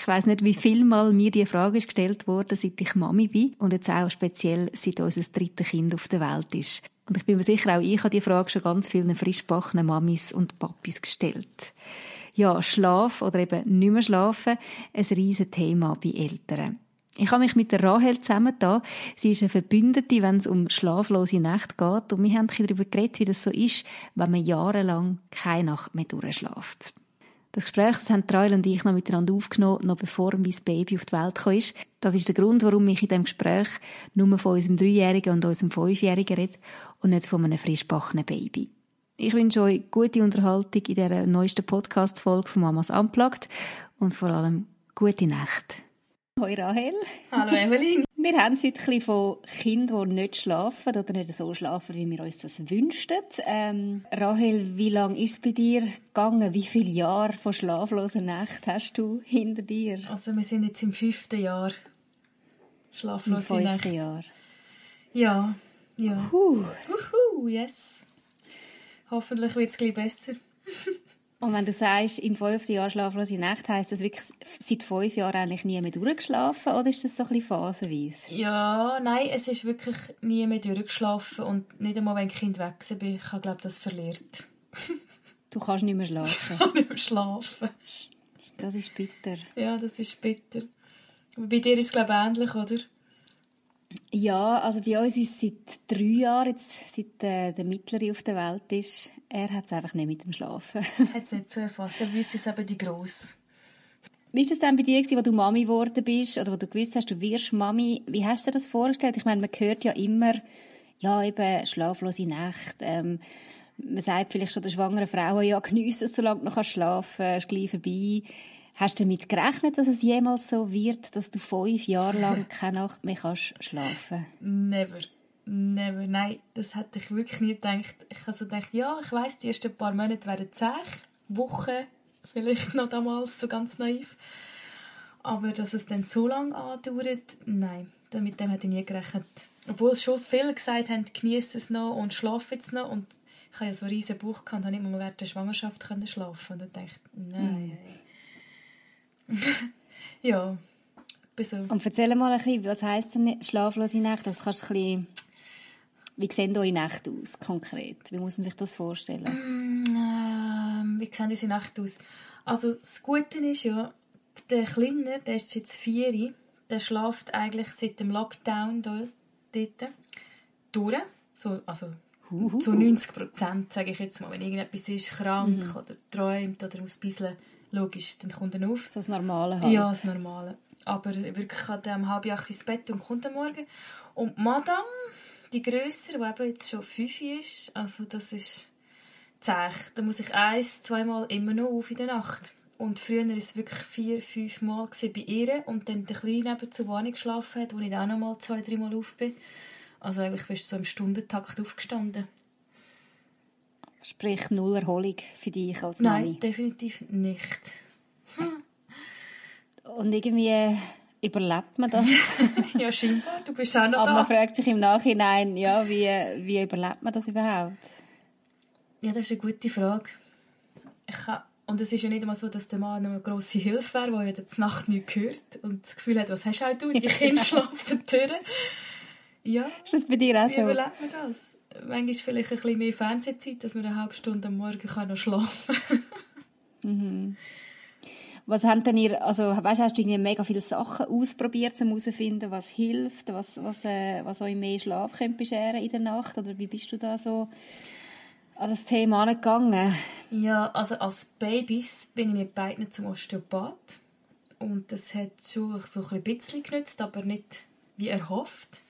Ich weiß nicht, wie viel Mal mir die Frage gestellt wurde, seit ich Mami bin und jetzt auch speziell seit unser drittes Kind auf der Welt ist. Und ich bin mir sicher, auch ich habe die Frage schon ganz vielen frischbackenen Mamis und Papis gestellt ja, Schlaf oder eben nicht mehr schlafen, ein riesen Thema bei Eltern. Ich habe mich mit der Rahel zusammengetan. Sie ist eine Verbündete, wenn es um schlaflose Nächte geht. Und wir haben darüber geredet, wie das so ist, wenn man jahrelang keine Nacht mehr durchschläft. Das Gespräch das haben Rahel und ich noch miteinander aufgenommen, noch bevor mein Baby auf die Welt kam. Das ist der Grund, warum ich in diesem Gespräch nur von unserem Dreijährigen und unserem Fünfjährigen rede und nicht von einem frischbackenen Baby. Ich wünsche euch gute Unterhaltung in dieser neuesten Podcast-Folge von Mamas Unplugged und vor allem gute Nacht. Hoi Rahel. Hallo Evelyn. Wir haben es heute ein von Kindern, die nicht schlafen oder nicht so schlafen, wie wir uns das wünschten. Ähm, Rahel, wie lange ist es bei dir gegangen? Wie viele Jahre von schlaflosen Nächten hast du hinter dir? Also wir sind jetzt im fünften Jahr schlaflose Im fünften Jahr. Ja, ja. Huh. Uhu, yes. Hoffentlich wird es gleich besser. Und wenn du sagst, im fünften Jahr schlaflose Nacht, heisst das wirklich seit fünf Jahren eigentlich nie mehr durchgeschlafen oder ist das so ein bisschen phasenweise? Ja, nein, es ist wirklich nie mehr durchgeschlafen und nicht einmal, wenn ich Kind weg bin, ich habe, glaube das verliert. Du kannst nicht mehr schlafen. Ich kann nicht mehr schlafen. Das ist bitter. Ja, das ist bitter. Aber bei dir ist es, glaube ich, ähnlich, oder? Ja, also bei uns ist es seit drei Jahren, jetzt, seit äh, der Mittlere auf der Welt ist, er hat es einfach nicht mit dem Schlafen. Hat es nicht so erfasst. Er wüsste es eben die Grosse. Wie war das denn bei dir, wo du Mami geworden bist oder wo du gewusst hast, du wirst Mami? Wie hast du dir das vorgestellt? Ich meine, man hört ja immer, ja, eben schlaflose Nächte. Ähm, man sagt vielleicht schon der schwangeren Frau, ja, geniessen es, solange du noch schlafen kannst, ist gleich vorbei. Hast du damit gerechnet, dass es jemals so wird, dass du fünf Jahre lang keine Nacht mehr kannst schlafen Never. Never. Nein, das hätte ich wirklich nie gedacht. Ich habe so gedacht, ja, ich weiss, die ersten paar Monate werden zäh. Wochen, vielleicht noch damals, so ganz naiv. Aber dass es dann so lange andauert, nein, mit dem hätte ich nie gerechnet. Obwohl es schon viele gesagt haben, genieße es noch und schlafe jetzt noch. Und ich hatte ja so einen riesen Buch gehabt und habe nicht mal während der Schwangerschaft können schlafen Und dann dachte ich, nein. ja, bis so. Und erzähl mal ein bisschen, was heisst denn schlaflose Nächte? Das kannst du ein bisschen, wie sehen eure Nächte aus, konkret? Wie muss man sich das vorstellen? Ähm, wie sehen unsere Nächte aus? Also das Gute ist ja, der Kleiner, der ist jetzt vier, der schläft eigentlich seit dem Lockdown da, dort durch. So, also zu 90 Prozent, sage ich jetzt mal. Wenn irgendetwas ist, krank oder träumt oder muss ein bisschen, logisch, dann kommt er auf. So das Normale halt. Ja, das Normale. Aber wirklich hat er um halb acht ins Bett und kommt am Morgen. Und Madame, die Grössere, die eben jetzt schon fünf ist, also das ist zäh. Da muss ich eins, zweimal immer noch auf in der Nacht. Und früher war es wirklich vier, fünf Mal bei ihr. Und dann der Kleine der auch nicht geschlafen hat, wo ich dann auch noch mal zwei, drei Mal auf bin. Also eigentlich bist du so im Stundentakt aufgestanden. Sprich, null Erholung für dich als Mami. Nein, definitiv nicht. Und irgendwie überlebt man das. ja, scheinbar. Du bist auch noch Aber da. man fragt sich im Nachhinein, ja, wie, wie überlebt man das überhaupt? Ja, das ist eine gute Frage. Ich kann, und es ist ja nicht immer so, dass der Mann eine grosse Hilfe wäre, der ja die Nacht nicht hört und das Gefühl hat, was hast auch du? Die Kinder schlafen durch. Ja, Ist das bei dir auch wie so? überlebt man das? Manchmal vielleicht ein bisschen mehr Fernsehzeit, dass man eine halbe Stunde am Morgen kann noch schlafen Was habt denn ihr, also weißt, hast du irgendwie mega viele Sachen ausprobiert, um herauszufinden, was hilft, was, was, äh, was euch mehr Schlaf könnte bescheren in der Nacht? Oder wie bist du da so an das Thema angegangen? Ja, also als Babys bin ich mit beiden zum Osteopath. Und das hat schon so ein bisschen genützt, aber nicht wie erhofft.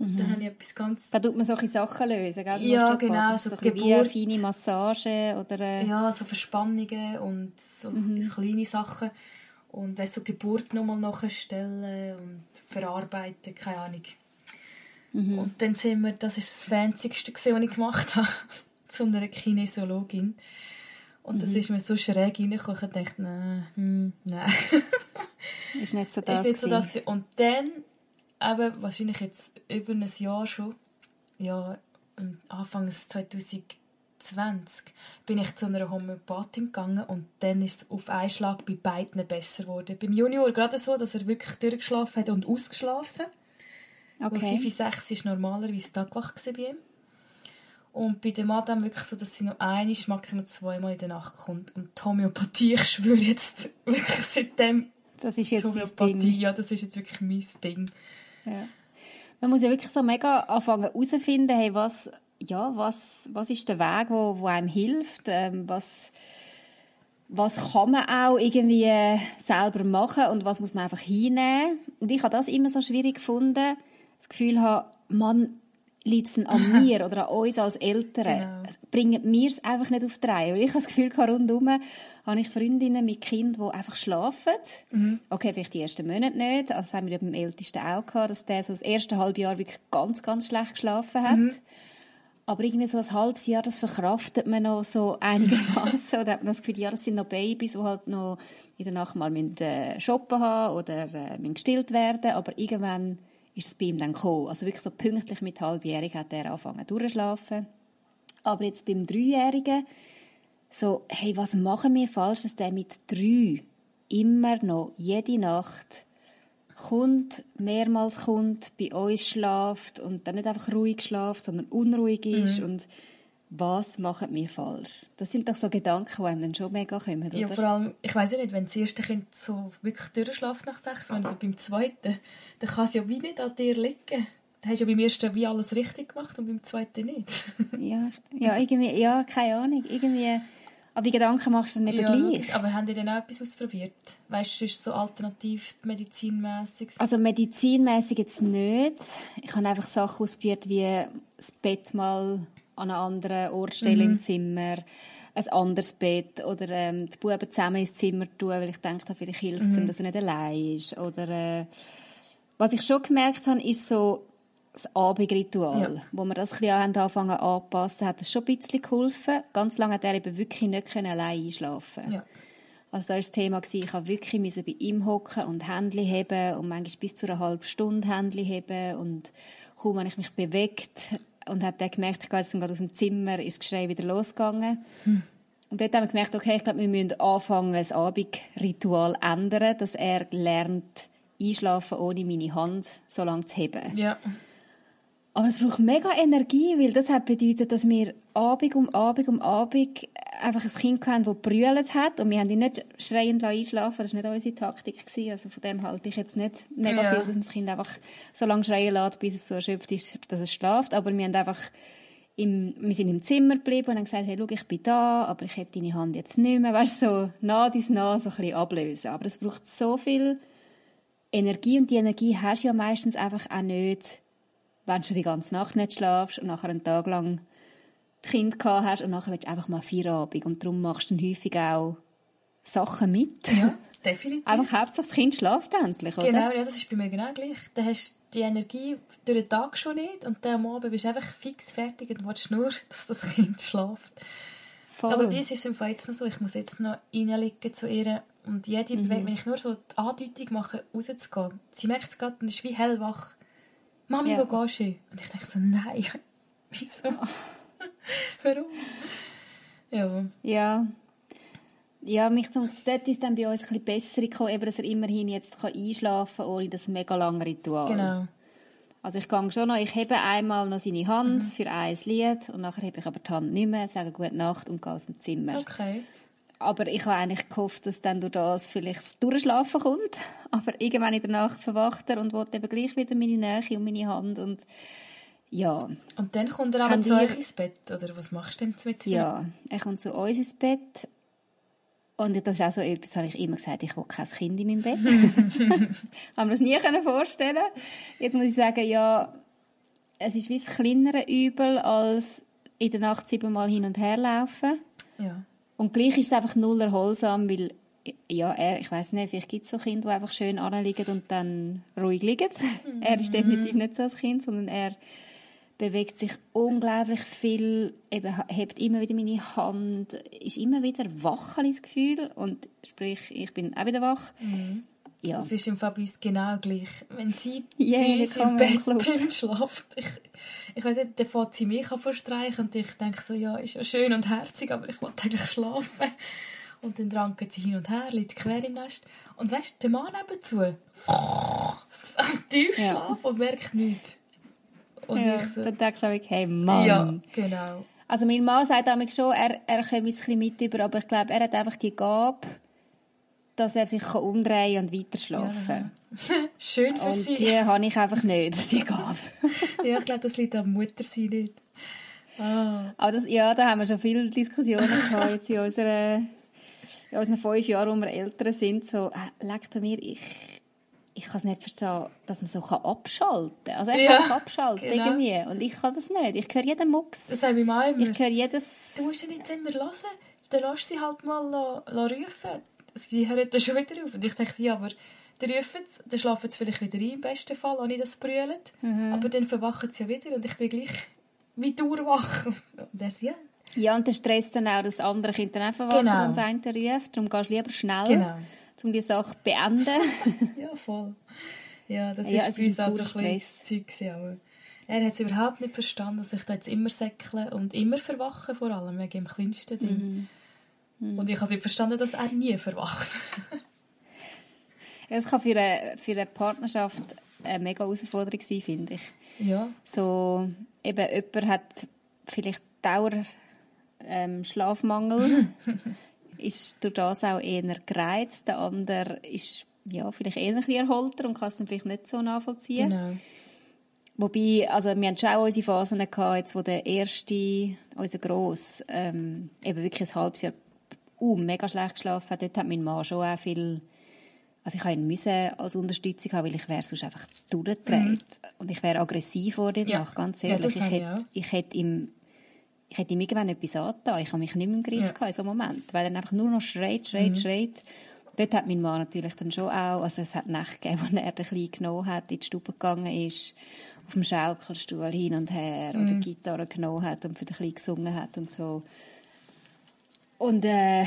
Und dann habe ich etwas ganz Da tut man solche Sachen lösen, gell? Du Ja, genau, so so wie eine Geburt. feine Massage oder... Äh, Ja, so Verspannungen und so, so kleine Sachen. und weißt, so Geburt nochmal nachstellen und verarbeiten, keine Ahnung. Mhm. Und dann sind wir, das ist das Fancyste, was ich gemacht habe, zu einer Kinesiologin. Und das mhm. ist mir so schräg reingekommen, ich dachte, nein, hm, nein. ist nicht so das. ist nicht so das Und dann, eben, wahrscheinlich jetzt über ein Jahr schon, ja, Anfang 2020, bin ich zu einer Homöopathin gegangen und dann ist es auf einen Schlag bei beiden besser geworden. Beim Junior gerade so, dass er wirklich durchgeschlafen hat und ausgeschlafen. Okay. 5, 6 war normalerweise Tagwach bei ihm. Und bei der Madame wirklich so, dass sie noch einmal, maximal zweimal in der Nacht kommt. Und die Homöopathie, ich schwöre jetzt wirklich seitdem... Das ist jetzt Homöopathie, Ding. ja, das ist jetzt wirklich mein Ding. Man muss ja wirklich so mega anfangen herauszufinden, hey, was, ja, was, was ist der Weg, wo, wo einem hilft, ähm, was, was kann man auch irgendwie selber machen und was muss man einfach hinnehmen. Und ich habe das immer so schwierig gefunden, das Gefühl habe, man, liegt es an mir oder an uns als Eltern? Genau. Bringen wir es einfach nicht auf die Reihe? Weil ich habe das Gefühl, rundherum habe ich Freundinnen mit Kindern, die einfach schlafen. Mhm. Okay, vielleicht die ersten Monate nicht. Also das haben wir beim Ältesten auch gehabt, dass der so das erste halbe Jahr wirklich ganz, ganz schlecht geschlafen hat. Mhm. Aber irgendwie so ein halbes Jahr, das verkraftet man noch so einigermaßen. oder hat man das Gefühl, ja, das sind noch Babys, die halt noch in der Nacht mal müssen, äh, shoppen haben oder äh, gestillt werden. Aber irgendwann ist es bei ihm dann gekommen. Also wirklich so pünktlich mit halbjährig hat er angefangen durchzuschlafen. Aber jetzt beim Dreijährigen, so, hey, was machen wir falsch, dass der mit drei immer noch jede Nacht kommt, mehrmals kommt, bei uns schlaft und dann nicht einfach ruhig schlaft, sondern unruhig ist mhm. und was machen wir falsch? Das sind doch so Gedanken, die einem dann schon mega kommen, oder? Ja, vor allem, ich weiß ja nicht, wenn das erste Kind so wirklich durchschläft nach sechs Monaten, beim zweiten, dann kann es ja wie nicht an dir liegen. Du hast ja beim ersten wie alles richtig gemacht und beim zweiten nicht. ja, ja, irgendwie, ja, keine Ahnung, irgendwie... Aber die Gedanken machst du dann eben ja, gleich. Aber haben die denn auch etwas ausprobiert? Weißt du, ist so alternativ medizinmäßig? Also medizinmäßig jetzt nicht. Ich habe einfach Sachen ausprobiert, wie das Bett mal an einen anderen Ort stellen mhm. im Zimmer, ein anderes Bett oder ähm, die Buben zusammen ins Zimmer tun, weil ich denke, da vielleicht hilft es mhm. ihm, dass er nicht allein ist. Oder, äh, was ich schon gemerkt habe, ist so das Abendritual, ja. wo wir das ein bisschen anfangen anpassen, hat das schon ein bisschen geholfen. Ganz lange hat er eben wirklich nicht allein einschlafen ja. Also da war das Thema, ich musste wirklich bei ihm hocken und Händchen heben und manchmal bis zu einer halben Stunde Händchen heben und kaum, wenn ich mich bewegt und hat dann gemerkt, ich gehe jetzt gerade aus dem Zimmer, ist das Geschrei wieder losgegangen. Hm. Und dort haben wir gemerkt, okay, ich glaube, wir müssen anfangen, das Abendritual ändern, dass er lernt, einschlafen, ohne meine Hand so lange zu heben. Ja. Aber es braucht mega Energie, weil das hat bedeutet, dass wir Abend um Abend um Abend einfach ein Kind hatten, das brüllt hat und wir haben ihn nicht schreiend einschlafen Das war nicht unsere Taktik. Gewesen. Also von dem halte ich jetzt nicht mega ja. viel, dass man das Kind einfach so lange schreien lässt, bis es so erschöpft ist, dass es schlaft. Aber wir haben einfach im, wir sind im Zimmer geblieben und haben gesagt, hey, schau, ich bin da, aber ich habe deine Hand jetzt nicht mehr. Weißt du, so nah dies nah so ein bisschen ablösen. Aber es braucht so viel Energie und die Energie hast du ja meistens einfach auch nicht wenn du die ganze Nacht nicht schlafst und nachher einen Tag lang das Kind gehabt hast und nachher willst du einfach mal Feierabend und darum machst du dann häufig auch Sachen mit. Ja, definitiv. Einfach Hauptsache das Kind schläft endlich, oder? Genau, ja, das ist bei mir genau gleich. Dann hast du die Energie durch den Tag schon nicht und dann am Abend bist du einfach fix fertig und willst nur, dass das Kind schläft. Voll. Aber bei uns ist es im Fall jetzt noch so, ich muss jetzt noch reinliegen zu ihr und jede mhm. wenn ich nur so die Andeutung mache, rauszugehen, sie merkt es gerade und ist wie hellwach. Mami, ja. wo gehst du? Und ich dachte so, nein, wieso? Warum? Ja. Ja. Ja, mich dort ist dann bei uns ein bisschen besser gekommen, eben, dass er immerhin jetzt einschlafen kann, ohne das mega lange Ritual. Genau. Also ich gehe schon noch, ich hebe einmal noch seine Hand mhm. für ein Lied und nachher hebe ich aber die Hand nicht mehr, sage Gute Nacht und gehe aus dem Zimmer. Okay. Aber ich habe eigentlich gehofft, dass dann durch das vielleicht das Durchschlafen kommt. Aber irgendwann in der Nacht verwacht er und will eben gleich wieder meine Nähe und meine Hand und ja. Und dann kommt er aber zu euch ins Bett, oder was machst du denn mit ihm? Ja, er kommt zu uns ins Bett und das ist auch so etwas, habe ich immer gesagt, ich will kein Kind in meinem Bett. Haben wir das nie vorstellen Jetzt muss ich sagen, ja, es ist wie das kleinere Übel, als in der Nacht siebenmal hin und her laufen. Ja. Und gleich ist es einfach null erholsam, weil ja, er, ich weiß nicht, vielleicht gibt es so Kinder, die einfach schön anliegen und dann ruhig liegen. Er ist definitiv nicht so als Kind, sondern er bewegt sich unglaublich viel, eben, hebt immer wieder meine Hand, ist immer wieder wach, das Gefühl. Und sprich, ich bin auch wieder wach. Mhm. Ja. Das ist im Fall bei uns genau gleich. Wenn sie yeah, bei uns im Bett schlaft, ich, ich weiß nicht, dann fängt sie mich an verstreichen und ich denke so, ja, ist ja schön und herzig, aber ich wollte eigentlich schlafen. Und dann ranken sie hin und her, liegt quer im Nest. Und weißt du, der Mann nebenzu, tief ja. schlafen und merkt nichts. Und ja, ich so, dann denkst du auch, hey Mann. Ja, genau. Also mein Mann sagt damit schon, er, er komme ein bisschen mit über, aber ich glaube, er hat einfach die Gabe, dass er sich umdrehen und weiter schlafen ja. Schön für und sie. die habe ich einfach nicht, die Gabe. ja, ich glaube, das liegt an Mutter sein nicht. Ah. Aber das, ja, da haben wir schon viele Diskussionen gehabt jetzt in, unserer, in unseren fünf Jahren, wo wir älter sind. So, äh, leckt mir, ich, ich kann es nicht verstehen, dass man so abschalten kann. Also er ja, kann abschalten genau. irgendwie. Und ich kann das nicht. Ich höre jeden Mucks. Das habe ich mal immer. Ich höre jedes... Du musst ja nicht immer hören. Dann lass sie halt mal rufen sie hören dann schon wieder auf. Und ich dachte, ja, aber dann rufen sie, dann schlafen sie vielleicht wieder ein, im besten Fall, ohne dass sie brüllen. Mhm. Aber dann verwachen sie ja wieder und ich bin gleich wie durchwach. Und er sagt, ja. Ja, und der Stress dann auch, dass das andere Kind dann auch verwacht genau. und das eine ruft. Darum gehst du lieber schnell, genau. um die Sache zu beenden. ja, voll. Ja, das ja, ist bei uns auch so ein bisschen Zeug. Er hat es überhaupt nicht verstanden, dass ich da jetzt immer säckle und immer verwache, vor allem wegen dem kleinsten Ding. Mhm. Mhm. Und ich habe nicht verstanden, dass er nie verwacht. Es kann für eine, für eine Partnerschaft eine mega Herausforderung sein, finde ich. Ja. So, eben, jemand hat vielleicht Dauer ähm, Schlafmangel, ist durch das auch eher gereizt. Der andere ist ja, vielleicht eher ein bisschen erholter und kann es dann vielleicht nicht so nachvollziehen. Genau. Wobei, also wir hatten schon auch unsere Phasen gehabt, jetzt, wo der erste, unser Gross, ähm, eben wirklich ein halbes Jahr uh, mega schlecht geschlafen. Dort hat mein Mann schon auch viel... Also ich ihn müssen als Unterstützung haben, weil ich wäre sonst einfach durchgedreht. Mhm. Und ich wäre aggressiv dir ja. ganz ehrlich. Ja, ich, hätte, ich hätte ihm ich hätte ihm irgendwann etwas angetan. Ich habe mich nicht mehr im Griff ja. in so einem Moment. Weil er einfach nur noch schreit, schreit, mhm. schreit. Dort hat mein Mann natürlich dann schon auch, also es hat Nächte gegeben, wo er den Kleinen genommen hat, in die Stube gegangen ist, auf dem Schaukelstuhl hin und her mhm. oder Gitarre genommen hat und für den Kleinen gesungen hat und so. Und äh,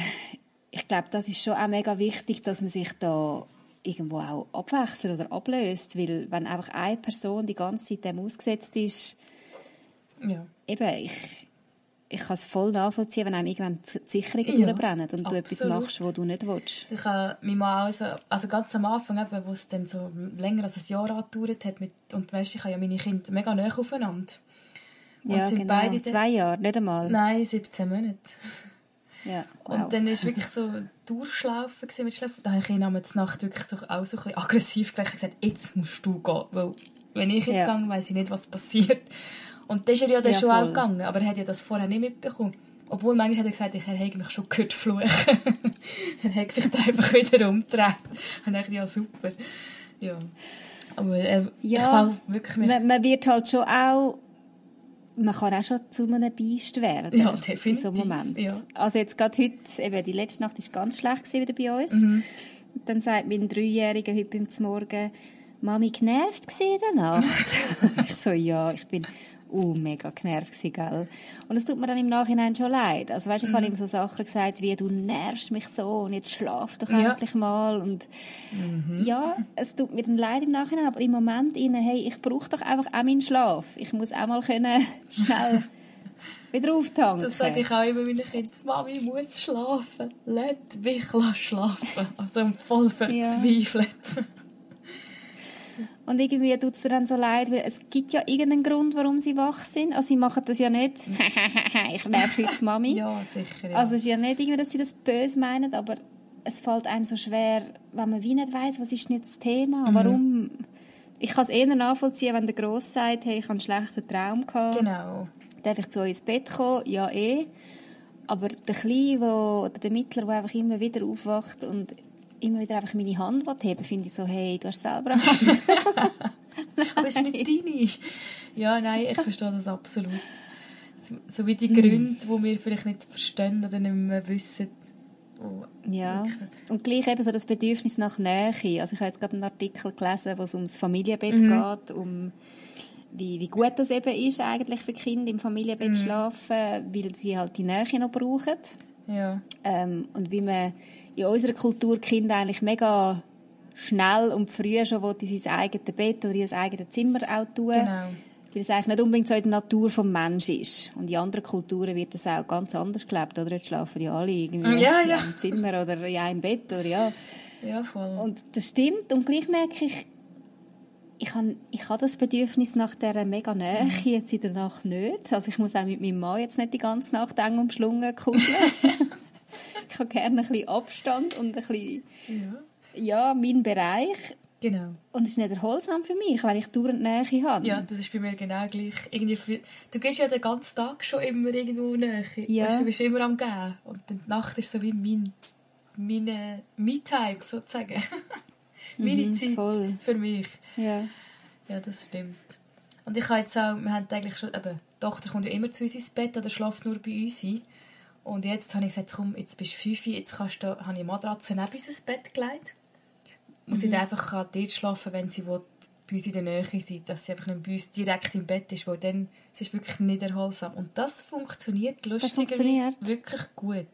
ich glaube, das ist schon auch mega wichtig, dass man sich da irgendwo auch abwechselt oder ablöst, weil wenn einfach eine Person die ganze Zeit dem ausgesetzt ist, ja. eben, ich, ich kann es voll nachvollziehen, wenn einem irgendwann die Sicherungen ja, durchbrennen und absolut. du etwas machst, was du nicht willst. Ich habe mich mal also, also ganz am Anfang, eben, wo es dann so länger als ein Jahr angedauert hat, mit, und weißt, ich habe ja meine Kinder mega nah aufeinander. Und ja, sind genau. beide zwei Jahre, nicht einmal. Nein, 17 Monate. Ja, wow. Und dann war wirklich so durchschlaufen mit Schlafen. Da habe ich ihn am Nacht wirklich so, auch so ein bisschen aggressiv gewesen. gesagt, jetzt musst du gehen. Weil, wenn ich jetzt ja. gehe, weiss ich nicht, was passiert. Und das ist er ja dann ja, schon voll. auch gegangen. Aber er hat ja das vorher nicht mitbekommen. Obwohl, manchmal hat er gesagt, ich hätte mich schon gehört fluchen. er hat sich dann einfach wieder umgedreht. Und ich dachte, ja, super. Ja. Aber er, ja, wirklich man, man wird halt schon auch man kann auch schon zu einem Biest werden. Ja, definitiv. In so einem Moment. Ja. Also jetzt gerade heute, eben die letzte Nacht war ganz schlecht wieder bei uns. Mhm. Dann sagt mein Dreijähriger heute beim Morgen, Mami genervt in der Nacht? ich so, ja, ich bin uh, mega genervt gewesen, gell? Und es tut mir dann im Nachhinein schon leid. Also weißt, ich mhm. habe ihm so Sachen gesagt wie, du nervst mich so und jetzt schlaf doch ja. endlich mal. Und mhm. ja, es tut mir dann leid im Nachhinein, aber im Moment inne, hey, ich brauche doch einfach auch meinen Schlaf. Ich muss auch mal können, schnell wieder auftanken. Das sage ich auch immer meinen Kindern. Mami muss schlafen. Lass mich schlafen. Also voll verzweifelt. Ja. Und irgendwie tut es dann so leid, weil es gibt ja irgendeinen Grund, warum sie wach sind. Also sie machen das ja nicht, ich nerv jetzt Mami. ja, sicher. Ja. Also es ist ja nicht irgendwie, dass sie das böse meinen, aber es fällt einem so schwer, wenn man wie nicht weiß, was ist jetzt das Thema, mhm. warum... Ich kann es eher nachvollziehen, wenn der Gross sagt, hey, ich habe einen schlechten Traum gehabt. Genau. Darf ich zu euch ins Bett kommen? Ja, eh. Aber der Kleine, wo, oder der Mittler, der einfach immer wieder aufwacht und immer wieder einfach meine Hand heben finde ich so, hey, du hast selber eine Hand. Aber es ist nicht deine. Ja, nein, ich verstehe das absolut. So wie die hm. Gründe, die wir vielleicht nicht verstehen oder nicht mehr wissen, wo Ja, und gleich eben so das Bedürfnis nach Nähe. Also ich habe jetzt gerade einen Artikel gelesen, wo es ums Familienbett Mhm. geht, um wie, wie gut das eben ist eigentlich für Kinder im Familienbett Mhm. schlafen, weil sie halt die Nähe noch brauchen. Ja, Ähm, und wie man in unserer Kultur Kinder eigentlich mega schnell und früh schon in sein eigenes Bett oder in sein eigenes Zimmer auch tun. genau. Weil es eigentlich nicht unbedingt so in der Natur des Menschen ist. Und in anderen Kulturen wird das auch ganz anders gelebt, oder? Jetzt schlafen ja alle irgendwie Ja, in ja. einem Zimmer oder in einem Bett, oder ja. Ja, voll. Und das stimmt. Und gleich merke ich, ich habe, ich habe das Bedürfnis nach dieser mega Nähe Mhm. jetzt in der Nacht nicht. Also ich muss auch mit meinem Mann jetzt nicht die ganze Nacht eng umschlungen kuscheln. ich habe gerne ein bisschen Abstand und ein bisschen, ja, ja, meinen Bereich. genau. Und es ist nicht erholsam für mich, weil ich dauernd Nähe habe. Ja, das ist bei mir genau gleich. Irgendwie du gehst ja den ganzen Tag schon immer irgendwo näher. Ja. Weißt, du bist immer am Gehen. Und die Nacht ist so wie mein, meine Me-Time sozusagen. meine Mhm, Zeit voll. für mich. Ja. Ja, das stimmt. Und ich habe jetzt auch, wir haben eigentlich schon, eben, die Tochter kommt ja immer zu uns ins Bett oder schläft nur bei uns ein. Und jetzt habe ich gesagt, komm, jetzt bist du fünf, jetzt kannst du, habe ich eine Matratze neben unser Bett gelegt. Und sie dann einfach kann dort schlafen, wenn sie will, bei uns in der Nähe sein dass sie einfach nicht bei uns direkt im Bett ist, weil dann, es ist wirklich nicht erholsam. Und das funktioniert lustigerweise wirklich gut.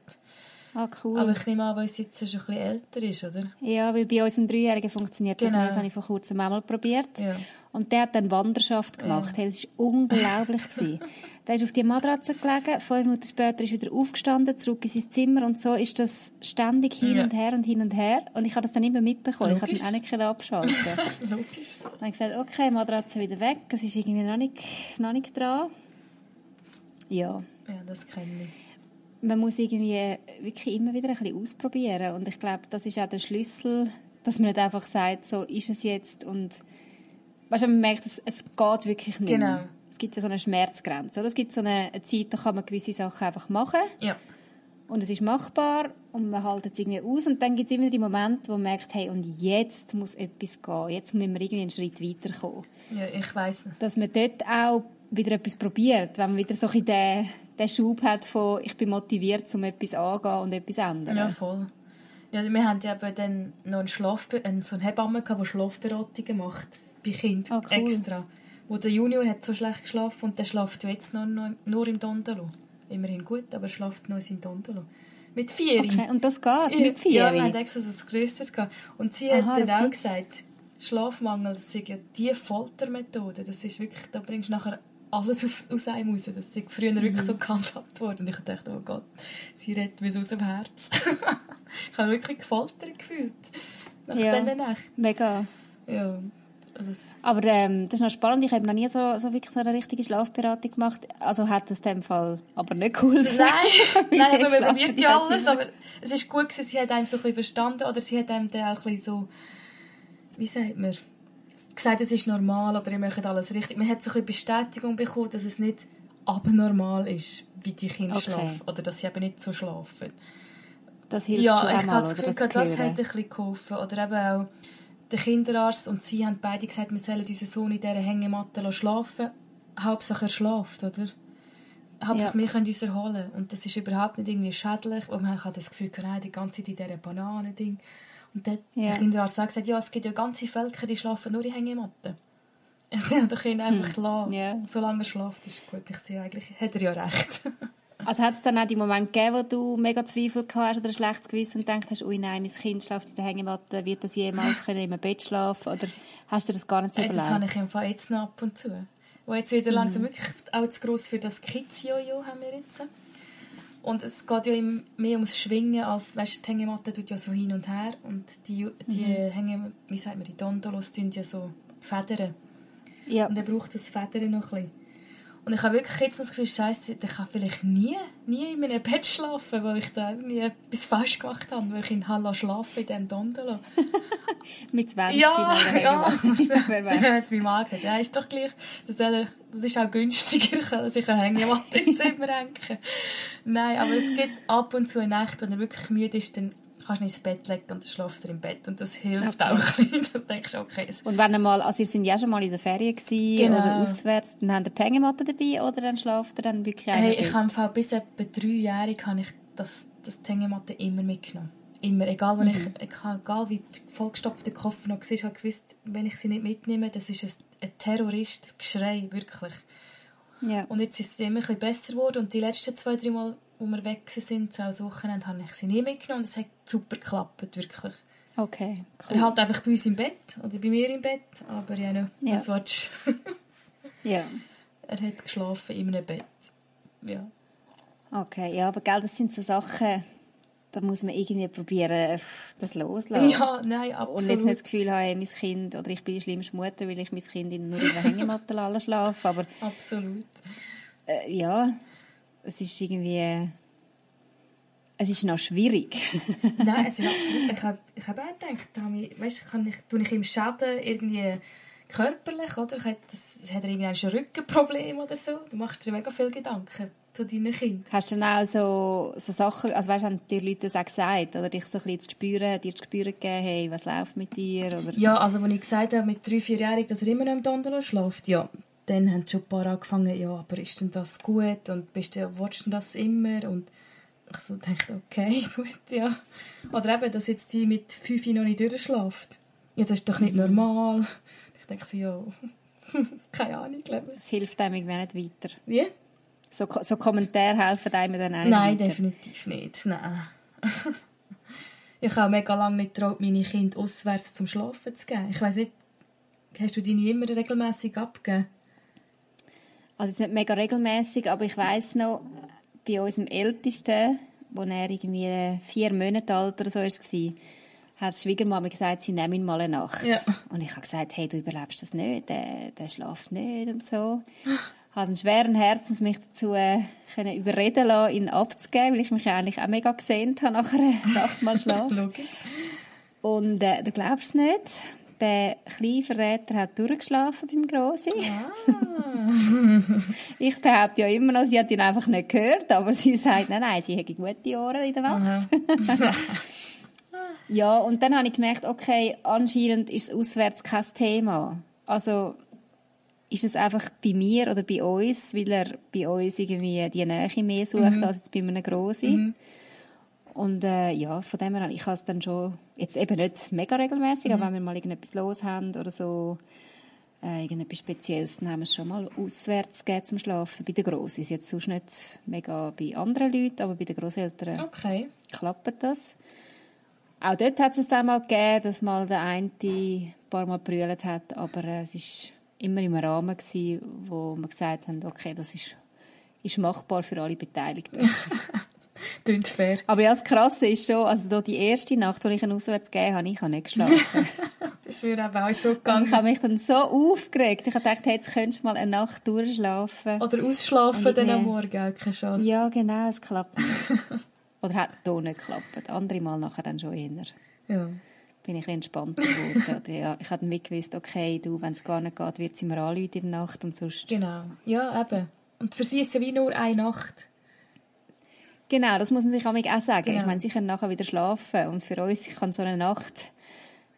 Ah, cool. Aber ich nehme an, weil sie jetzt schon ein bisschen älter ist, oder? Ja, weil bei unserem Dreijährigen funktioniert das Genau. nicht. Das habe ich vor kurzem einmal probiert. Ja. Und der hat dann Wanderschaft gemacht. Hey, das war unglaublich. der ist auf die Matratze gelegen, fünf Minuten später ist er wieder aufgestanden, zurück in sein Zimmer und so ist das ständig hin Ja. und her und hin und her. Und ich habe das dann immer mitbekommen. Ich habe Logisch. ihn auch nicht abschalten Logisch. Dann habe ich gesagt, okay, Matratze wieder weg, es ist irgendwie noch nicht, noch nicht dran. Ja, Ja, das kenne ich. Man muss irgendwie wirklich immer wieder ein bisschen ausprobieren. Und ich glaube, das ist auch der Schlüssel, dass man nicht einfach sagt, so ist es jetzt. Und weißt man merkt, es, es geht wirklich nicht. Genau. Es gibt ja so eine Schmerzgrenze. Oder? Es gibt so eine, eine Zeit, da kann man gewisse Sachen einfach machen. Ja. Und es ist machbar und man hält es irgendwie aus. Und dann gibt es immer die Momente, wo man merkt, hey, und jetzt muss etwas gehen. Jetzt müssen wir irgendwie einen Schritt weiterkommen. Ja, ich weiss. Dass man dort auch wieder etwas probiert. Wenn man wieder so ein bisschen den, Schub hat von, ich bin motiviert, um etwas anzugehen und etwas ändern. Ja, voll. Ja, wir haben ja eben dann noch einen Schlafbe einen, so eine Hebamme, gehabt, die Schlafberatungen macht bei Kindern Ah, cool. extra. Wo der Junior hat so schlecht geschlafen und der schläft ja jetzt noch, noch, nur im Dondolo. Immerhin gut, aber er schläft noch in seinem Dondolo. Mit vier. Okay, und das geht mit vier? Ja, wir haben extra so ein grösseres gehabt. Und sie Aha, hat dann auch gibt's. gesagt, Schlafmangel, das ist ja die Foltermethode. Das ist wirklich, da bringst du nachher alles auf, aus einem raus. Das ist früher Mhm. wirklich so gehandhabt worden. Und ich dachte, oh Gott, sie redet mir so aus dem Herz. ich habe wirklich gefoltert gefühlt. Nach Ja. dieser Nacht. Mega. Ja, das, Aber ähm, das ist noch spannend. Ich habe noch nie so, so wirklich so eine richtige Schlafberatung gemacht. Also hat das in dem Fall aber nicht geholfen. Nein, nein, aber man probiert ja alles. Aber es ist gut, gewesen, sie hat einem so ein bisschen verstanden oder sie hat einem dann auch ein bisschen so, wie sagt man, gesagt, es ist normal oder ihr macht alles richtig. Man hat so ein bisschen Bestätigung bekommen, dass es nicht abnormal ist, wie die Kinder Okay. schlafen oder dass sie eben nicht so schlafen. Das hilft ja, schon ich einmal, das oder? Gefühl, Das, das hat ein bisschen geholfen. Oder eben auch der Kinderarzt und sie haben beide gesagt, wir sollen unseren Sohn in dieser Hängematte schlafen Hauptsache er schlaft, oder? Hauptsache Ja. wir können uns erholen. Und das ist überhaupt nicht irgendwie schädlich. Und man hat das Gefühl, nein, die ganze Zeit in dieser Bananending. Und dann Ja. der Kinderarzt hat gesagt, ja, es gibt ja ganze Völker, die schlafen nur in Hängematten. Sie haben doch ihn einfach lassen. Ja. Solange er schlaft, ist gut. Ich sehe eigentlich, hat er ja recht. Also hat es dann auch die Momente gegeben, wo du mega Zweifel gehabt hast oder ein schlechtes Gewissen und gedacht hast, ui nein, mein Kind schläft in der Hängematte, wird das jemals können in einem Bett schlafen Oder hast du das gar nicht so Hey, das überlegt? habe ich im Fall jetzt noch ab und zu. Wo jetzt wieder langsam wirklich auch zu gross für das Kids-Jojo haben wir jetzt. Und es geht ja mehr ums Schwingen als, weißt die Hängematte tut ja so hin und her und die, die Hänge, wie sagt man, die Dondolos tun ja so federn. Ja, Und er braucht das Federn noch ein bisschen. Und ich habe wirklich jetzt noch das Gefühl, Scheiße, ich kann vielleicht nie, nie in meinem Bett schlafen, weil ich da irgendwie etwas falsch gemacht habe, weil ich in Halle schlafe in diesem Dondolo. mit 20 Ja, ja. Wer Dann weiß. hat mein Mann gesagt, ja, ist doch gleich, das, er, das ist auch günstiger, kann sich eine Hängematte ins Zimmer hängen. Nein, aber es gibt ab und zu eine Nacht, wenn er wirklich müde ist, dann kannst du ins Bett legen und dann schläft er im Bett und das hilft Okay. auch ein bisschen. Das denkst du, okay, Und wenn ihr mal, also ihr sind ja schon mal in der Ferien gewesen Genau. oder auswärts, dann habt ihr die Hängematte dabei oder dann schlaft ihr dann wirklich Hey, ich habe bis etwa dreijährig habe ich das, das Hängematte immer mitgenommen. Immer. Egal, wenn ich, egal wie vollgestopfte Koffer noch war, habe ich gewusst, wenn ich sie nicht mitnehme, das ist ein, ein Terrorist, Geschrei, wirklich. Ja. Und jetzt ist es immer ein bisschen besser geworden und die letzten zwei, drei Mal, wo wir weg sind, so als Wochenende, habe ich sie nie mitgenommen und es hat super geklappt, wirklich. Okay, Er cool. halt einfach bei uns im Bett oder bei mir im Bett, aber ja, was willst du? Ja. Er hat geschlafen in einem Bett. Ja. Okay, ja, aber gell, das sind so Sachen, da muss man irgendwie probieren, das loszulassen. Ja, nein, Und jetzt absolut. nicht das Gefühl haben, mein Kind, oder ich bin die schlimmste Mutter, weil ich mein Kind in nur in der Hängematte lasse schlafen. Aber Absolut. äh, ja, es ist irgendwie... Es ist noch schwierig. Nein, es ist absolut. Ich habe ich hab auch gedacht, ich, weißt, kann ich, tue ich ihm Schaden irgendwie körperlich, oder? Ich hab das, hat er irgendwie ein Rückenproblem oder so? Du machst dir mega viele Gedanken zu deinen Kindern. Hast du dann auch so, so Sachen, also weißt, haben die Leute das auch gesagt, oder dich so ein bisschen zu spüren, dir zu spüren gegeben, hey, was läuft mit dir, oder... Ja, also als ich gesagt habe, mit drei, vierjährig, dass er immer noch im Dandolo schläft, ja, dann haben schon ein paar angefangen, ja, aber ist denn das gut und bist du, willst du das immer? Und ich so dachte, okay, gut, ja. Oder eben, dass jetzt sie mit fünf noch nicht durchschläft. Ja, das ist doch nicht normal. Ich denke so, ja, keine Ahnung, glaube ich. Es hilft einem irgendwie nicht weiter. Wie? So, so Kommentare helfen einem dann auch nicht Nein, definitiv nicht. Nein. ich habe auch mega lange nicht getraut, meine Kinder auswärts zum Schlafen zu geben. Ich weiß nicht, hast du deine immer regelmäßig abgegeben? Also jetzt nicht mega regelmäßig, aber ich weiß noch, bei unserem Ältesten, wo er irgendwie vier Monate alt oder so war, hat die Schwiegermama gesagt, sie nehmen ihn mal eine Nacht. Ja. Und ich habe gesagt, hey, du überlebst das nicht, der, der schläft nicht und so. Habe einen schweren Herzens mich dazu äh, können überreden lassen, ihn abzugeben, weil ich mich eigentlich auch mega gesehnt habe nach einer Nacht mal Schlaf. Logisch. Und äh, du glaubst es nicht, der kleine Verräter hat durchgeschlafen beim Grossi. Ich behaupte ja immer noch, sie hat ihn einfach nicht gehört, aber sie sagt, nein, nein, sie hätte gute Ohren in der Nacht. ja, und dann habe ich gemerkt, okay, anscheinend ist es auswärts kein Thema. Also ist es einfach bei mir oder bei uns, weil er bei uns irgendwie die Nähe mehr sucht als jetzt bei einem Grossi. Und äh, ja, von dem her, ich habe es dann schon, jetzt eben nicht mega regelmäßig, aber wenn wir mal irgendetwas los haben oder so, äh, irgendetwas Spezielles, dann haben wir es schon mal auswärts gegeben zum Schlafen. Bei den Grossen ist jetzt sonst nicht mega bei anderen Leuten, aber bei den Grosseltern Okay. klappt das. Auch dort hat es dann mal gegeben, dass mal der eine ein paar Mal brüllt hat, aber äh, es war immer im Rahmen, gewesen, wo wir gesagt haben, okay, das ist, ist machbar für alle Beteiligten. Klingt fair. Aber ja, das Krasse ist schon, also da die erste Nacht, als ich ihn auswärts gegeben habe, ich habe nicht geschlafen. Das ist mir eben auch so Und ich gegangen. habe mich dann so aufgeregt. Ich habe gedacht, hey, jetzt könntest du mal eine Nacht durchschlafen. Oder ausschlafen dann am Morgen, keine Chance. Ja, genau, es klappt nicht. Oder hat hier nicht geklappt. Andere Mal nachher dann schon eher. Ja. Bin ich ein entspannter geworden. Ja, ich habe dann gewusst, okay, du, wenn es gar nicht geht, wird sie mir anrufen in der Nacht und sonst... Genau. Ja, eben. Und für sie ist es wie nur eine Nacht. Genau, das muss man sich auch sagen. Genau. Ich meine, sie können nachher wieder schlafen. Und für uns kann so eine Nacht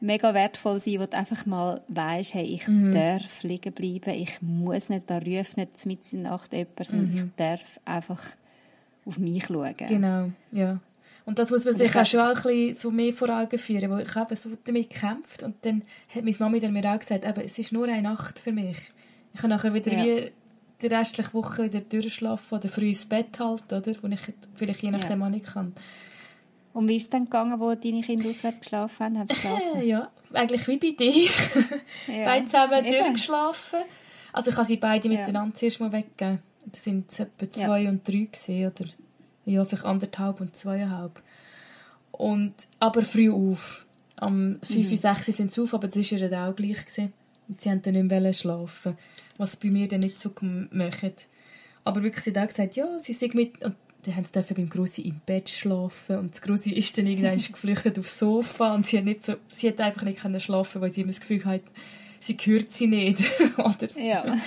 mega wertvoll sein, wo du einfach mal weisst, hey, ich Mhm. darf liegen bleiben, ich muss nicht, da ruft nicht mit in der Nacht jemand, sondern ich darf einfach auf mich schauen. Mhm. Genau, ja. Und das muss man sich ich auch schon auch ein bisschen so mehr vor Augen führen, weil ich habe so damit gekämpft und dann hat meine Mami dann mir auch gesagt, eben, es ist nur eine Nacht für mich. Ich kann nachher wieder Ja. wie die restliche Woche wieder durchschlafen oder früh ins Bett halt, oder? Wo ich vielleicht je nachdem auch nicht kann. Und wie ist es dann gegangen, wo deine Kinder auswärts geschlafen haben? Haben sie geschlafen? Ja, eigentlich wie bei dir. Ja. Beide zusammen Eben. durchgeschlafen. Also ich habe sie beide Ja. miteinander zuerst mal weggegeben. Das sind etwa zwei und drei gewesen, oder ja, vielleicht anderthalb und zweieinhalb. Und, aber früh auf. Am 5 Mhm. Uhr, 6 Uhr sind sie auf, aber das war ihr dann auch gleich. Gewesen. Und sie haben dann nicht mehr schlafen was bei mir dann nicht so gemacht. Aber wirklich, sie hat auch gesagt, ja, sie sind mit... Und dann haben sie beim Grossi im Bett schlafen und das Grossi ist dann irgendwann geflüchtet aufs Sofa und sie hat, nicht so, sie hat einfach nicht können schlafen, weil sie immer das Gefühl hat, sie hört sie nicht. Oder Ja.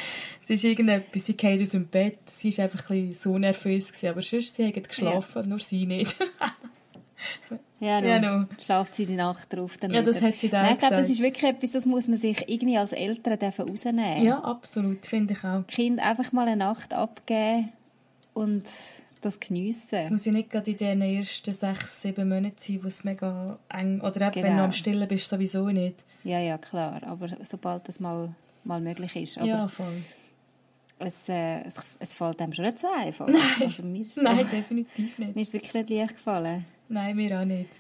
Es ist irgendetwas, sie geht aus dem Bett, sie war einfach ein bisschen so nervös, gewesen, aber sonst, sie hat geschlafen, nur sie nicht. Ja, Ja, no. no. Schlaft sie die Nacht drauf dann Ja, das wieder. hat sie da Nein, ich glaube, das ist wirklich etwas, das muss man sich irgendwie als Eltern rausnehmen ja, absolut, finde ich auch. Kind einfach mal eine Nacht abgeben und das geniessen. Es muss ja nicht gerade in den ersten sechs, sieben Monaten sein, wo es mega eng... Oder eben, wenn Genau. du am Stillen bist, sowieso nicht. Ja, ja, klar. Aber sobald das mal, mal möglich ist. Aber ja, voll. Es, äh, es, es fällt einem schon nicht so einfach. Also, mir Nein, definitiv nicht. Mir ist es wirklich nicht leicht gefallen. Nein, mir auch nicht.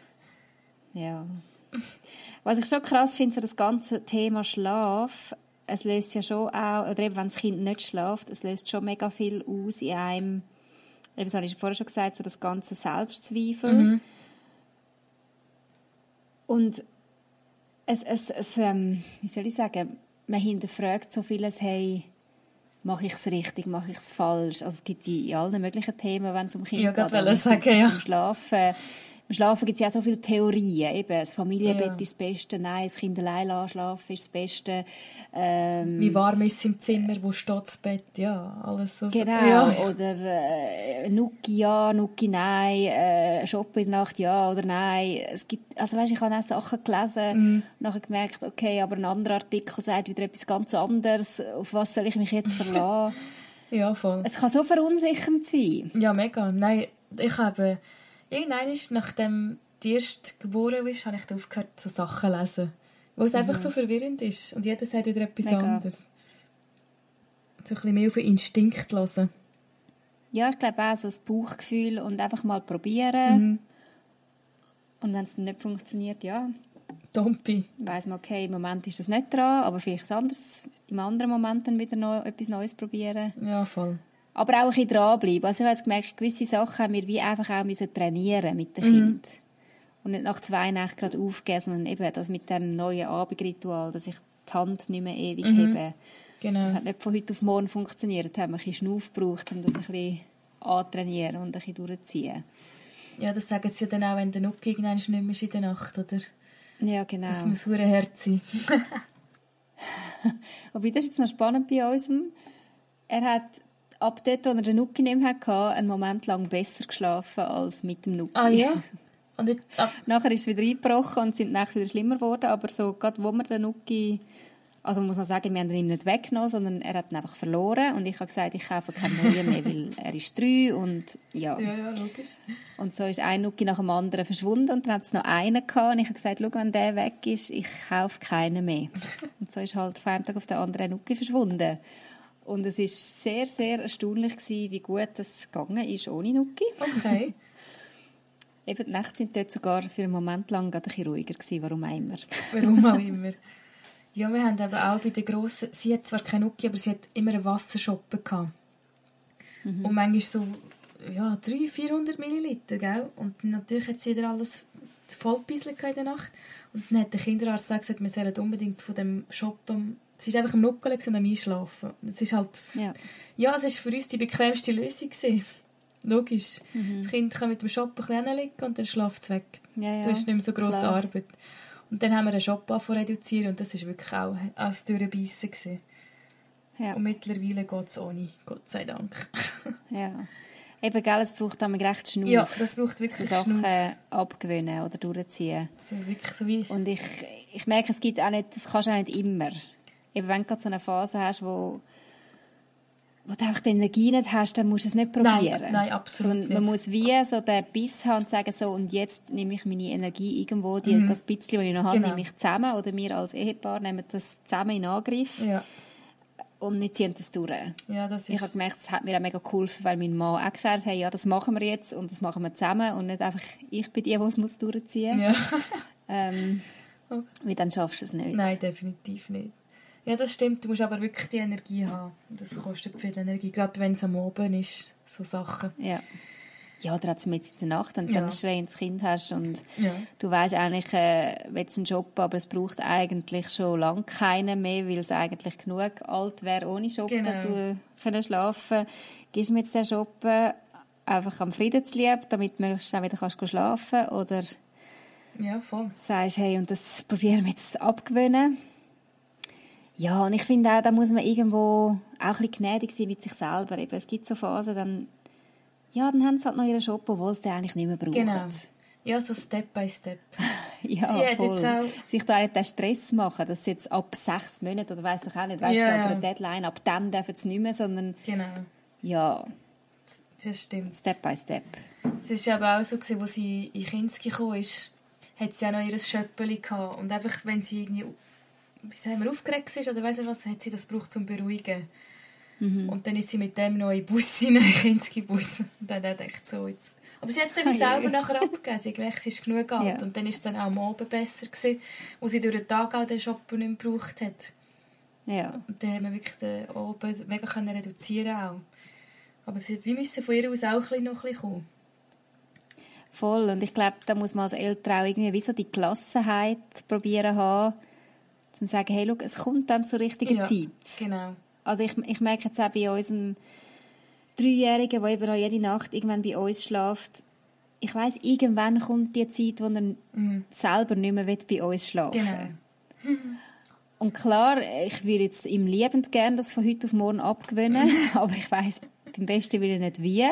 Ja. Was ich schon krass finde, so das ganze Thema Schlaf, es löst ja schon auch, oder eben wenn das Kind nicht schläft, es löst schon mega viel aus in einem, eben das habe ich vorher schon gesagt, so das ganze Selbstzweifel. Mhm. Und es, es, es ähm, wie soll ich sagen, man hinterfragt so vieles, hey, mache ich es richtig, mache ich es falsch? Also es gibt in allen möglichen Themen, wenn es um Kinder Ja, geht. aber sagen, ja. Schlafen, beim Schlafen gibt es ja auch so viele Theorien. Eben, das Familienbett Ja. ist das Beste, nein, das Kind allein schlafen ist das Beste. Ähm, Wie warm ist es im Zimmer, wo steht das Bett? Ja, alles so. Genau, Ja. oder äh, Nuki ja, Nuki nein, äh, Shoppen in der Nacht ja oder nein. Es gibt, also weißt, ich habe auch Sachen gelesen Mhm. nachher gemerkt, okay, aber ein anderer Artikel sagt wieder etwas ganz anderes. Auf was soll ich mich jetzt verlassen? ja, voll. es kann so verunsichernd sein. Ja, mega. Nein, ich habe... Irgendwann ist, nachdem die erste geboren ist, habe ich aufgehört, so Sachen zu lesen. Weil es einfach so verwirrend ist. Und jeder sagt wieder etwas Mhm. Mega. anderes. So ein bisschen mehr auf den Instinkt hören. Ja, ich glaube auch so das Bauchgefühl und einfach mal probieren. Mhm. Und wenn es dann nicht funktioniert, ja, Dompi. weiss man, okay, im Moment ist das nicht dran, aber vielleicht anders, im anderen Moment dann wieder noch etwas Neues probieren. Ja, voll. Aber auch ein bisschen dranbleiben. Also ich habe jetzt gemerkt, gewisse Sachen haben wir wie einfach auch müssen trainieren mit Mhm. dem Kind. Und nicht nach zwei Nächten gerade aufgeben, sondern eben das mit dem neuen Abendritual, dass ich die Hand nicht mehr ewig Mhm. hebe. Genau. Das hat nicht von heute auf morgen funktioniert. Da haben wir ein bisschen Schnuff gebraucht, um das ein bisschen antrainieren und ein bisschen durchzuziehen. Ja, das sagen sie ja dann auch, wenn der irgendwann nicht mehr ist in der Nacht, oder? Ja, genau. Das muss hure Herz sein. Wobei, das ist jetzt noch spannend bei uns. Er hat ab dort, als er den Nuki mehr hatte, einen Moment lang besser geschlafen als mit dem Nuki. Ah ja? Und jetzt, ah, Nachher ist es wieder eingebrochen und sind nachher wieder schlimmer geworden. Aber so, gerade wo wir den Nuki, also man muss noch sagen, wir haben ihn ihm nicht weggenommen, sondern er hat ihn einfach verloren. Und ich habe gesagt, ich kaufe keinen neuen mehr, weil er ist drei und ja. ja, ja, logisch. Und so ist ein Nuki nach dem anderen verschwunden und dann hat es noch einen gehabt. Und ich habe gesagt, schau, wenn der weg ist, ich kaufe keinen mehr. und so ist halt von einem Tag auf den anderen ein Nuki verschwunden. Und es ist sehr, sehr erstaunlich gewesen, wie gut das gegangen ist ohne Nuki. Okay. Eben, die Nächte sind dort sogar für einen Moment lang gerade ein bisschen ruhiger gewesen, warum auch immer. Warum auch immer. Ja, wir haben eben auch bei der Grossen, sie hat zwar keine Nuki, aber sie hat immer einen Wasserschoppen gehabt. Und manchmal so, ja, 300, 400 Milliliter, gell? Und natürlich hat sie wieder alles voll in der Nacht. Und dann hat der Kinderarzt gesagt, wir sollen unbedingt von dem Shoppen, sie war einfach am Nuckeln und am Einschlafen. Das ist halt, Ja. ja, es war für uns die bequemste Lösung. Gewesen. Logisch. Das Kind kann mit dem Shoppen ein bisschen liegen und dann schläft es weg. Ja, ja, Du hast nicht mehr so grosse klar. Arbeit. Und dann haben wir einen Shop reduzieren und das war wirklich auch ein Durchbeissen. gewesen. Ja. Und mittlerweile geht es ohne, Gott sei Dank. ja. Eben, gell, es braucht damit recht Schnuff. Ja, das braucht so wirklich Sachen Schnuff. abgewöhnen oder durchziehen. So, wirklich so wie... Und ich, ich merke, es gibt auch nicht, das kannst du auch nicht immer. Eben, wenn du gerade so eine Phase hast, wo, wo du einfach die Energie nicht hast, dann musst du es nicht probieren. Nein, nein, absolut Sondern man muss wie so den Biss haben und sagen, so, und jetzt nehme ich meine Energie irgendwo, die, das bisschen, was ich noch habe, Genau. nehme ich zusammen, oder wir als Ehepaar nehmen das zusammen in Angriff Ja, und wir ziehen das durch. ja das Ich habe gemerkt, es hat mir auch mega geholfen, weil mein Mann auch gesagt hat, ja, das machen wir jetzt und das machen wir zusammen und nicht einfach ich bin die, die es muss durchziehen muss. Ja. Ähm, Okay. weil dann schaffst du es nicht. Nein, definitiv nicht. Ja, das stimmt. Du musst aber wirklich die Energie haben. Das kostet viel Energie. Gerade wenn es am Oben ist, so Sachen. Ja. Ja, oder jetzt mit in der Nacht und Ja. dann ein schreiendes Kind hast und Ja. du weißt eigentlich, äh, willst einen Job, aber es braucht eigentlich schon lange keinen mehr, weil es eigentlich genug alt wäre ohne Shoppen Genau. du können schlafen. Gibst du mir jetzt den Shoppen einfach am Friedenslieb, damit du möglichst schnell wieder kannst schlafen oder Ja, voll. sagst, hey, und das probieren wir jetzt abgewöhnen. Ja, und ich finde auch, da muss man irgendwo auch ein bisschen gnädig sein mit sich selber. Eben, es gibt so Phasen, dann, ja, dann haben sie halt noch ihren Shop, obwohl sie den eigentlich nicht mehr brauchen. Genau. Ja, so Step by Step. Ja, Sie hat voll. jetzt auch- Sich da nicht den Stress machen, dass sie jetzt ab sechs Monaten, oder weiss ich auch nicht, weißt Ja, du, aber eine Deadline, ab dann dürfen sie nicht mehr, sondern, Genau. ja, Das stimmt. Step by Step. Es war aber auch so, gewesen, als sie in Kinski kam, hat sie auch noch ihr Schöppeli gehabt. Und einfach, wenn sie irgendwie, wie sagen wir, aufgeregt ist oder weiss nicht was, hat sie das gebraucht, um zu beruhigen. Mhm. Und dann ist sie mit dem noch in den Bus hinein, in den Kinski-Bus. Und dann hat ich so, jetzt... Aber sie hat es dann wie selber nachher abgegeben. Sie gemerkt, es ist genug Geld. Ja. Und dann war es dann auch am Abend besser gewesen, wo sie durch den Tag auch den Shop nicht mehr gebraucht hat. Ja. Und dann haben wir wirklich den Abend mega können reduzieren auch. Aber sie hat, wir müssen von ihr aus auch ein bisschen noch ein bisschen kommen. Voll. Und ich glaube, da muss man als Eltern auch irgendwie wie so die Gelassenheit probieren haben, zu sagen, hey, schau, es kommt dann zur richtigen Ja, Zeit. genau. Also ich, ich merke jetzt auch bei unserem Dreijährigen, der eben auch jede Nacht irgendwann bei uns schläft, ich weiß irgendwann kommt die Zeit, wo er selber nicht mehr bei uns schlafen Genau. Und klar, ich würde jetzt ihm liebend gerne das von heute auf morgen abgewöhnen, aber ich weiß beim besten Willen nicht wie.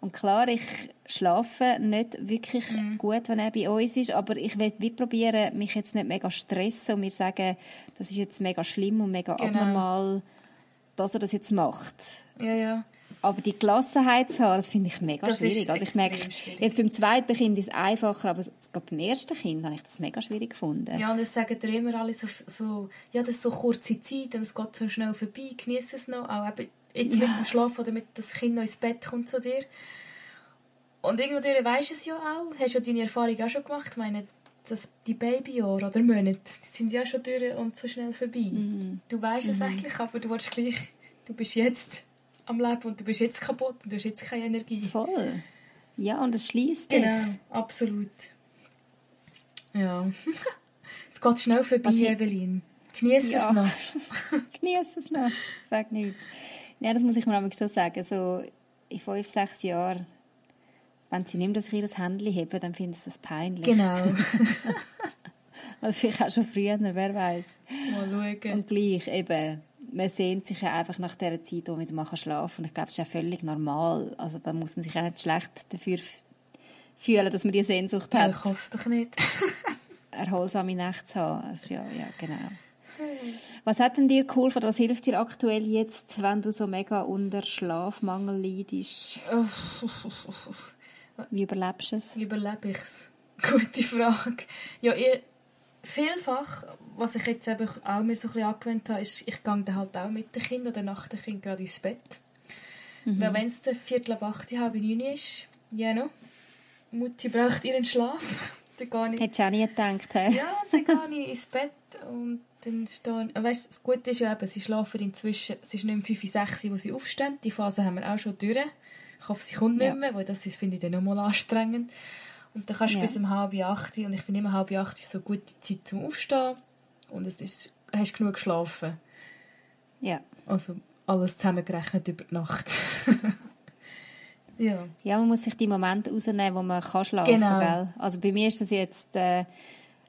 Und klar, ich schlafe nicht wirklich gut, wenn er bei uns ist, aber ich will wie probieren, mich jetzt nicht mega stressen und mir sagen, das ist jetzt mega schlimm und mega Genau. abnormal, dass er das jetzt macht. Ja, ja. Aber die Gelassenheit zu haben, das finde ich mega Das schwierig. Also ich merke, schwierig. jetzt beim zweiten Kind ist es einfacher, aber beim ersten Kind habe ich das mega schwierig gefunden. Ja, und das sagen dir immer alle so, so, ja, das ist so kurze Zeit und es geht so schnell vorbei, genieße es noch, auch eben jetzt mit dem Schlafen oder mit das Kind noch ins Bett kommt zu dir. Und irgendwo durch weisst du es ja auch, hast ja deine Erfahrung auch schon gemacht, ich meine, das, die Babyjahre oder Monate, die sind ja schon durch und so schnell vorbei. Du weißt es eigentlich, aber du willst gleich, du bist jetzt am Leben und du bist jetzt kaputt und du hast jetzt keine Energie. Voll. Ja, und es schließt dich. Genau, absolut. Ja. es geht schnell vorbei, ich- Evelyn. Genieß Ja. es noch. Genieße es noch. Sag nichts. Ja, das muss ich mir aber schon sagen. So in fünf, sechs Jahren, wenn sie nicht das das Handy heben, dann finden sie das peinlich. Genau. Oder vielleicht auch schon früher, wer weiß. Mal schauen. Und gleich eben, man sehnt sich ja einfach nach dieser Zeit, wo man wieder schlafen kann. Und ich glaube, das ist ja völlig normal. Also da muss man sich auch nicht schlecht dafür fühlen, dass man die Sehnsucht Ja, hat, ich hoffe es doch nicht. erholsame Nächte zu haben. Also, ja, ja, genau. Was hat denn dir geholfen, oder was hilft dir aktuell jetzt, wenn du so mega unter Schlafmangel leidest? Wie überlebst du es? Wie überlebe ich es? Gute Frage. Ja, ich, vielfach, was ich jetzt eben auch mir so ein bisschen angewöhnt habe, ist, ich gehe dann halt auch mit den Kindern oder nach dem Kind gerade ins Bett. Weil wenn es Viertel ab acht, halb neun ist, ja no, Mutti braucht ihren Schlaf, dann gehe ich Hättest du auch nie gedacht, hä? Ja, dann gehe ich ins Bett und dann stehen... Weißt, das Gute ist ja eben, sie schlafen inzwischen... Es ist nicht um 5, 6 Uhr, wo sie aufstehen. Die Phase haben wir auch schon durch. Ich hoffe, sie kommt Ja. nicht mehr, weil das finde ich dann nochmal anstrengend. Und dann kannst du Ja. bis um halb acht und ich finde immer halb acht ist so eine gute Zeit zum Aufstehen. Und es ist... Hast genug geschlafen. Ja. Also alles zusammengerechnet über die Nacht. ja. Ja, man muss sich die Momente rausnehmen, wo man kann schlafen Genau. gell? Also bei mir ist das jetzt... Äh,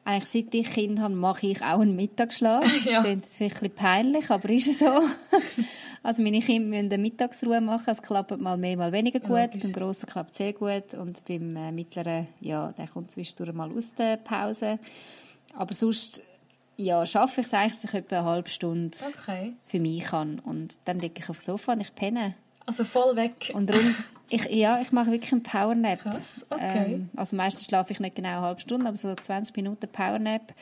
eigentlich seit ich Kind habe, mache ich auch einen Mittagsschlaf. Ja. Das klingt vielleicht ein bisschen peinlich, aber ist es so. also meine Kinder müssen eine Mittagsruhe machen. Es klappt mal mehr, mal weniger gut. Logisch. beim Grossen klappt es sehr gut. Und beim äh, Mittleren, ja, der kommt zwischendurch mal aus der Pause. Aber sonst, ja, schaffe ich es eigentlich, dass ich etwa eine halbe Stunde Okay. für mich kann. Und dann liege ich aufs Sofa und ich penne. Also voll weg. Und darum, ich, ja, ich mache wirklich einen Powernap. Krass, okay. Ähm, also meistens schlafe ich nicht genau eine halbe Stunde, aber so 20 Minuten Powernap.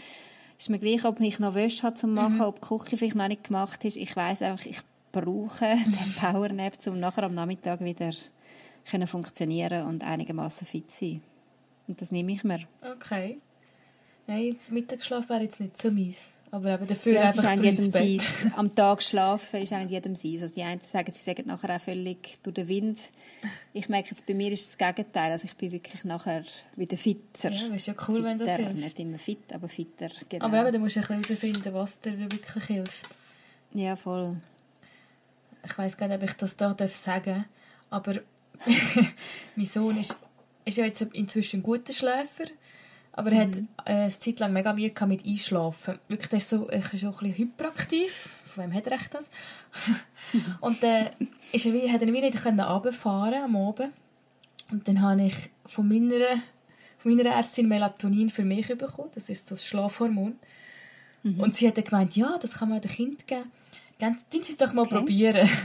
Ist mir gleich, ob ich noch Wäsche habe zum machen, ob die Küche vielleicht noch nicht gemacht ist. Ich weiß einfach, ich brauche den Powernap, um nachher am Nachmittag wieder können funktionieren und einigermaßen fit sein. Und das nehme ich mir. Okay. Nein, Mittagsschlaf wäre jetzt nicht so mies. Aber eben dafür Ja, einfach früh jedem Bett. Am Tag schlafen ist auch nicht jedem sein. Also die einen sagen, sie sagen nachher auch völlig durch den Wind. Ich merke jetzt, bei mir ist das Gegenteil. Also ich bin wirklich nachher wieder fitter. Ja, ist ja cool, wenn das fitter. hilft. Nicht immer fit, aber fitter. Genau. Aber eben, du musst ein bisschen herausfinden, was dir wirklich hilft. ja, voll. Ich weiss gar nicht, ob ich das da darf sagen aber mein Sohn ist, ist ja jetzt inzwischen ein guter Schläfer, aber er hat Mhm. äh, eine Zeit lang mega Mühe mit Einschlafen. Wirklich, der ist so, er ist auch ein bisschen hyperaktiv. Von wem hat er recht das? Und dann ist er, wie- hat er wie nicht können runterfahren am Abend. Und dann habe ich von meiner, von meiner Ärztin Melatonin für mich bekommen. Das ist so das Schlafhormon. Und sie hat dann gemeint, ja, das kann man dem Kind geben. Tun Sie es doch mal Okay. probieren.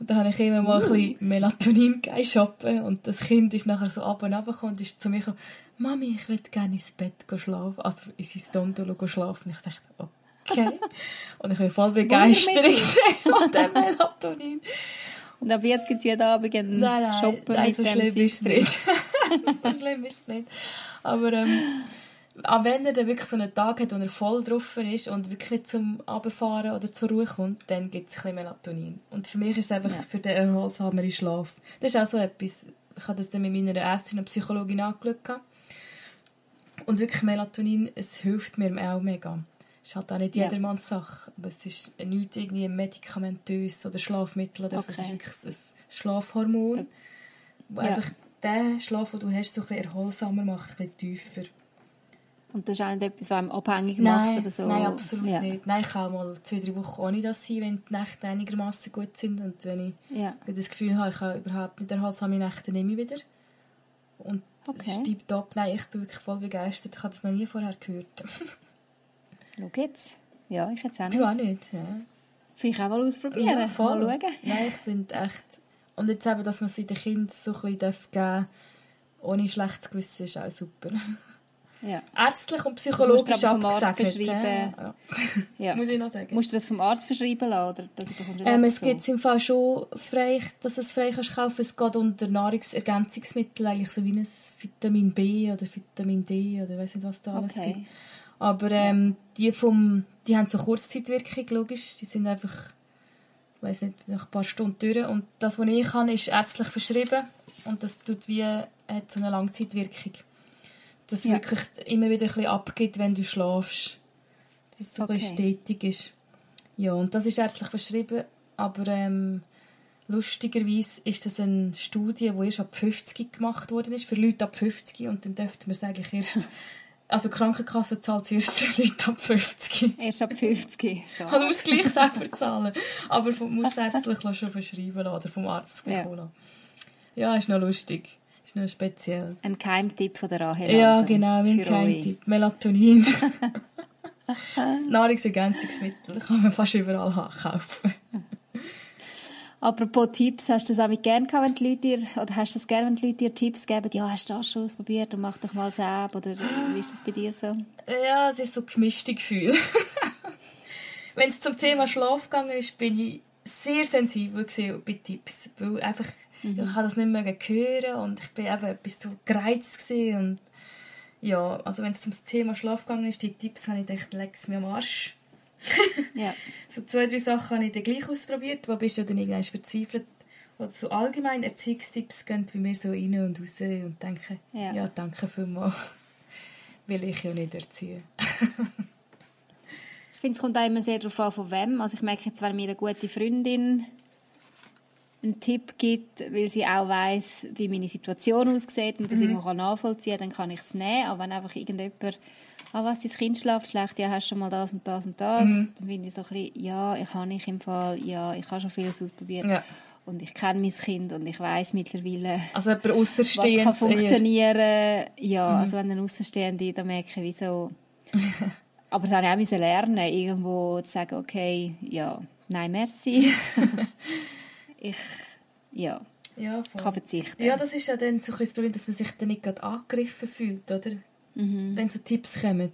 Und dann habe ich immer mal ein bisschen Melatonin shoppen und das Kind ist nachher so ab und ab gekommen und ist zu mir gekommen, Mami, ich würde gerne ins Bett schlafen, also in sein Dondolo schlafen. Und ich dachte, okay. Und ich war voll begeistert von dem Melatonin. Und ab jetzt gibt es jeden Abend einen nein, nein, Shoppen nein, mit so schlimm ist es nicht. so schlimm ist es nicht. Aber ähm, auch wenn er dann wirklich so einen Tag hat, wo er voll drauf ist und wirklich nicht zum Abfahren oder zur Ruhe kommt, dann gibt es ein bisschen Melatonin. Und für mich ist es einfach Ja. für den erholsameren Schlaf. Das ist auch so etwas, ich habe das dann mit meiner Ärztin und Psychologin angeschaut. Und wirklich Melatonin, es hilft mir auch mega. Es ist halt auch nicht Ja. jedermanns Sache, aber es ist nicht irgendwie medikamentös oder Schlafmittel oder so. Es ist Okay. wirklich ein Schlafhormon, wo Ja. einfach den Schlaf, den du hast, so ein bisschen erholsamer macht, ein bisschen tiefer. Und das ist auch nicht etwas, was einem abhängig macht Nein, oder so. nein, absolut ja. nicht. Nein, ich kann mal zwei, drei Wochen ohne das sein, wenn die Nächte einigermaßen gut sind und wenn ich Ja. das Gefühl habe, ich habe überhaupt nicht erholsame Nächte, nehme ich wieder. Und es Okay. ist tiptop. Nein, ich bin wirklich voll begeistert. Ich habe das noch nie vorher gehört. Schau jetzt. Ja, ich jetzt auch nicht. Du auch nicht, ja. Vielleicht auch mal ausprobieren. Ja, voll. Mal schauen. Nein, ich finde echt... Und jetzt eben, dass man sie den Kindern so ein bisschen geben darf, ohne schlechtes Gewissen, ist auch super. Ja. Ärztlich und du psychologisch abgesegnet. verschreiben. Ja, ja. muss ich noch sagen. Musst du das vom Arzt verschreiben lassen? Oder das du Ähm, es gibt im Fall schon frei, dass es frei kannst kaufen. Es geht unter Nahrungsergänzungsmittel, eigentlich so wie ein Vitamin B oder Vitamin D oder weiß nicht, was da alles Okay. gibt. Aber ähm, die vom, die haben so Kurzzeitwirkung, logisch. Die sind einfach, ich weiß nicht, nach ein paar Stunden durch. Und das, was ich kann, ist ärztlich verschrieben und das tut wie hat so eine Langzeitwirkung. Dass es Ja. wirklich immer wieder ein bisschen abgeht, wenn du schlafst. Dass es so ein bisschen Okay. stetig ist. Ja, und das ist ärztlich verschrieben, aber ähm, lustigerweise ist das eine Studie, die erst ab 50 gemacht worden ist, für Leute ab 50 und dann dürfte man es eigentlich erst, also die Krankenkasse zahlt es erst für Leute ab 50. Erst ab 50. Man Schade. muss gleich selber zahlen, aber man muss es ärztlich schon verschreiben lassen oder vom Arzt Ja. bekommen lassen. Ja, ist noch lustig, ist noch speziell. Ein Keimtipp von der Rahel. Ja, genau, mein. Geheimtipp. Melatonin. Nahrungsergänzungsmittel kann man fast überall kaufen. Apropos Tipps, hast du das auch mit gern gehabt, wenn die Leute dir, oder hast du das gerne, wenn die Leute dir Tipps geben? Ja, hast du das schon ausprobiert und mach doch mal selbst, oder wie ist das bei dir so? Ja, es ist so gemischte Gefühl. Wenn es zum Thema Schlaf gegangen ist, bin ich sehr sensibel bei Tipps. Weil einfach, ich habe das nicht mehr hören und ich bin eben etwas so gereizt und ja, also wenn es zum Thema Schlaf gegangen ist, die Tipps habe ich gedacht, leg's mir am Arsch. Ja, So zwei, drei Sachen habe ich dann gleich ausprobiert, wo bist du dann irgendwann verzweifelt. Oder so allgemein Erziehungstipps gehen wie mir so rein und raus und denken, Ja. ja, danke vielmals. Will ich ja nicht erziehen. ich finde, es kommt auch immer sehr darauf an, von wem. Also ich merke jetzt, wenn mir eine gute Freundin einen Tipp gibt, weil sie auch weiß, wie meine Situation aussieht und das Mhm. irgendwo nachvollziehen kann, dann kann ich es nehmen. Aber wenn einfach irgendjemand, ah, was, dein Kind schläft schlecht, ja, hast du schon mal das und das und das, Mhm. dann finde ich so ein bisschen, ja, ich habe ich im Fall, ja, ich habe schon vieles ausprobiert. Ja. Und ich kenne mein Kind und ich weiß mittlerweile, Also was kann funktionieren. Ja, Mhm. also wenn ein Außenstehende, da merke ich, wieso. Aber das habe ich auch lernen, irgendwo zu sagen, okay, ja, nein, merci. ich, ja, Ja, kann verzichten. Ja, das ist ja dann so ein das Problem, dass man sich dann nicht gerade angegriffen fühlt, oder? Mhm. Wenn so Tipps kommen.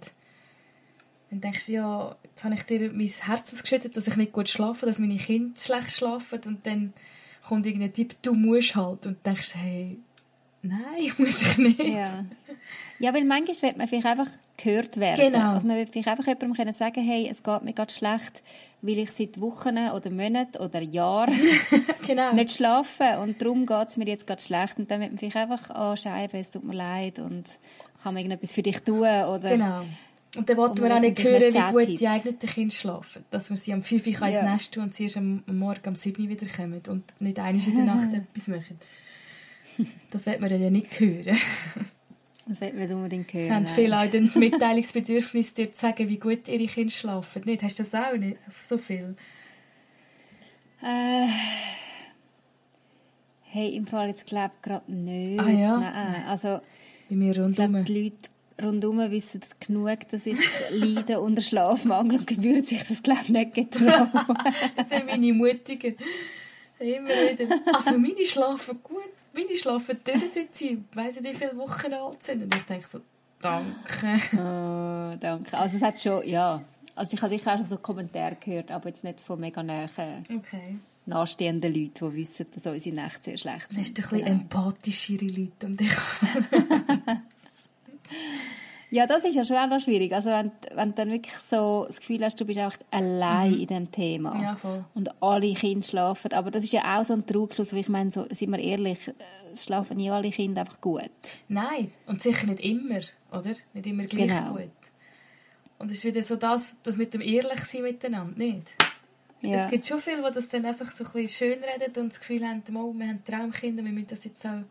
Dann denkst du, ja, jetzt habe ich dir mein Herz ausgeschüttet, dass ich nicht gut schlafe, dass meine Kinder schlecht schlafen und dann kommt irgendein Tipp, du musst halt und denkst, hey, nein, muss ich nicht. Ja. Ja, weil manchmal will man vielleicht einfach gehört werden. Genau. Also man will vielleicht einfach jemandem können sagen, hey, es geht mir gerade schlecht, weil ich seit Wochen oder Monaten oder Jahren genau. nicht schlafen und darum geht es mir jetzt gerade schlecht und dann wird man vielleicht einfach anschreiben, es tut mir leid und kann man irgendetwas für dich tun oder Genau. Und dann wollten wir auch nicht hören, wie gut Tipps. die eigenen Kinder schlafen. Dass wir sie am 5 Uhr ins Ja. Nest tun und sie erst am am Morgen um 7 Uhr wiederkommen und nicht einmal in der Nacht etwas machen. Das wird man ja nicht hören. das will man unbedingt hören. Sie haben viele auch das Mitteilungsbedürfnis, dir zu sagen, wie gut ihre Kinder schlafen. Nicht? Hast du das auch nicht? So viel? Äh, hey, im Fall jetzt glaube ich gerade nicht. Ah, ja? Nein, also Bei mir ich glaube, rundherum. die Leute rundherum wissen genug, dass ich leide unter Schlafmangel und gebühren sich das glaube ich nicht getrauen. Das sind meine Mutigen. Immer wieder. Also meine schlafen gut. Meine schlafen durch, seit sie weiss nicht, wie viele Wochen alt sind. Und ich denke so, danke. Oh, danke. Also es hat schon, ja. Also ich habe sicher auch schon so Kommentare gehört, aber jetzt nicht von mega nahen, Okay. nahestehenden Leuten, die wissen, dass unsere Nächte sehr schlecht Du sind. hast ein bisschen Genau. empathischere Leute um dich. Ja, das ist ja schon auch noch schwierig. Also wenn, wenn du dann wirklich so das Gefühl hast, du bist einfach allein in diesem Thema. Mhm. Ja, voll. Und alle Kinder schlafen. Aber das ist ja auch so ein Trugschluss, weil ich meine, so, sind wir ehrlich, äh, schlafen nicht alle Kinder einfach gut. Nein, und sicher nicht immer, oder? Nicht immer gleich Genau. gut. Und es ist wieder so das, das mit dem Ehrlichsein miteinander, nicht? Ja. Es gibt schon viele, die das dann einfach so ein bisschen schön reden und das Gefühl haben, oh, wir haben Traumkinder, wir müssen das jetzt auch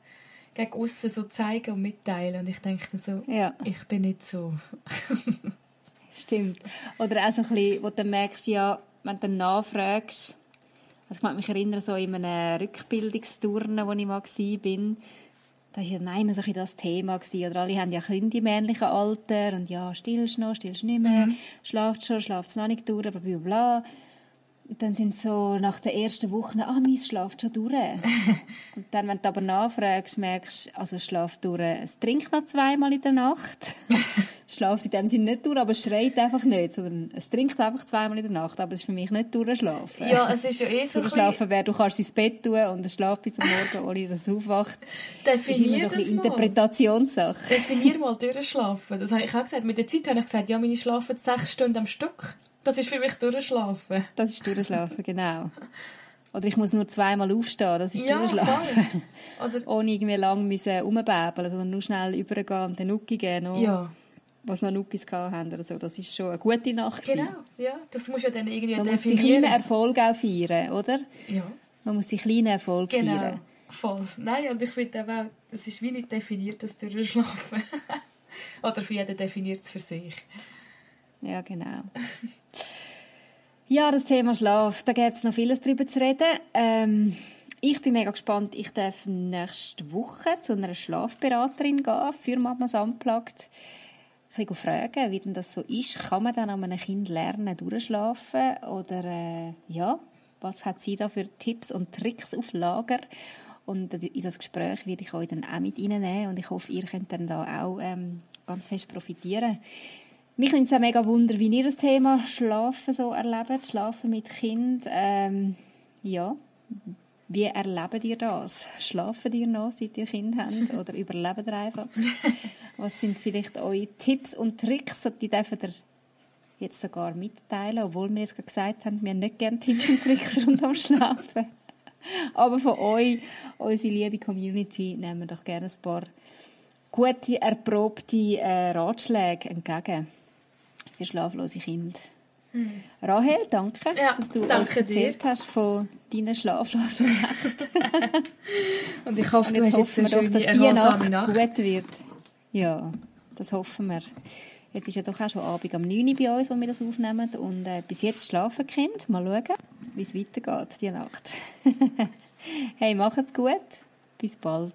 gegen aussen so zeigen und mitteilen. Und ich denke dann so, Ja. ich bin nicht so. Stimmt. Oder auch so ein bisschen, wo du merkst, ja, wenn du dann nachfragst, also ich mag mich erinnern, so in einem Rückbildungsturnen, wo ich mal war, da war ja nein, immer so ein das Thema. Gewesen. Oder alle haben ja Kinder im männlichen Alter und ja, stillst du noch, stillst du nicht mehr, schlaft schon, schlaft es noch nicht durch, bla bla bla. Dann sind so nach der ersten Woche, ah, meins schlaft schon durch. und dann, wenn du aber nachfragst, merkst du, also es schlaft durch, es trinkt noch zweimal in der Nacht. es schlaft in dem Sinne nicht durch, aber es schreit einfach nicht, sondern es trinkt einfach zweimal in der Nacht, aber es ist für mich nicht durchschlafen. Ja, es ist ja eh so Durchschlafen wäre, du kannst ins Bett tun und es schläft bis am Morgen, ohne dass es aufwacht. Das ist immer definier so ein das bisschen mal. Interpretationssache. Definier mal durchschlafen. Das habe ich auch gesagt. Mit der Zeit habe ich gesagt, ja, meine schlafen sechs Stunden am Stück. Das ist für mich durchschlafen. Das ist Durchschlafen, genau. Oder ich muss nur zweimal aufstehen, das ist Ja, Durchschlafen. Oder, Ohne irgendwie lang müssen rumbäbeln, sondern nur schnell übergehen und den Nucki geben, noch, ja, was noch Nuckis gehabt haben oder so. Das ist schon eine gute Nacht. genau. Ja, das muss ja dann irgendwie Man muss die kleinen Erfolge auch feiern, oder? ja, Man muss die kleinen Erfolge genau. feiern. Voll. Nein, und ich finde auch, es ist wie nicht definiert, das Durchschlafen. Oder für jeden definiert es für sich. Ja, genau. Ja, das Thema Schlaf, da gibt es noch vieles darüber zu reden. Ähm, ich bin mega gespannt. Ich darf nächste Woche zu einer Schlafberaterin gehen für Mamas Unplugged. Ein bisschen fragen, wie denn das so ist. Kann man dann an einem Kind lernen, durchschlafen? Oder äh, ja, was hat sie da für Tipps und Tricks auf Lager? Und in das Gespräch werde ich euch dann auch mit reinnehmen und ich hoffe, ihr könnt dann da auch ähm, ganz fest profitieren. Mich nimmt es auch mega Wunder, wie ihr das Thema Schlafen so erlebt, Schlafen mit Kind. Ähm, ja, wie erlebt ihr das? Schlafen ihr noch, seit ihr Kind habt oder überlebt ihr einfach? Was sind vielleicht eure Tipps und Tricks, die dürft ihr jetzt sogar mitteilen, obwohl wir jetzt gerade gesagt haben, wir haben nicht gerne Tipps und Tricks rund am Schlafen. Aber von euch, unsere liebe Community, nehmen wir doch gerne ein paar gute, erprobte äh, Ratschläge entgegen für schlaflose Kinder. Rahel, danke, Ja, dass du danke uns erzählt hast von deinen schlaflosen Nächten. Und ich hoffe, Und du hast hoffen wir doch, dass die Nacht, Nacht. gut wird. Ja, das hoffen wir. Jetzt ist ja doch auch schon Abend um 9 Uhr bei uns, wo wir das aufnehmen. Und äh, bis jetzt schlafen Kinder. Mal schauen, wie es weitergeht, die Nacht. hey, macht's gut. Bis bald.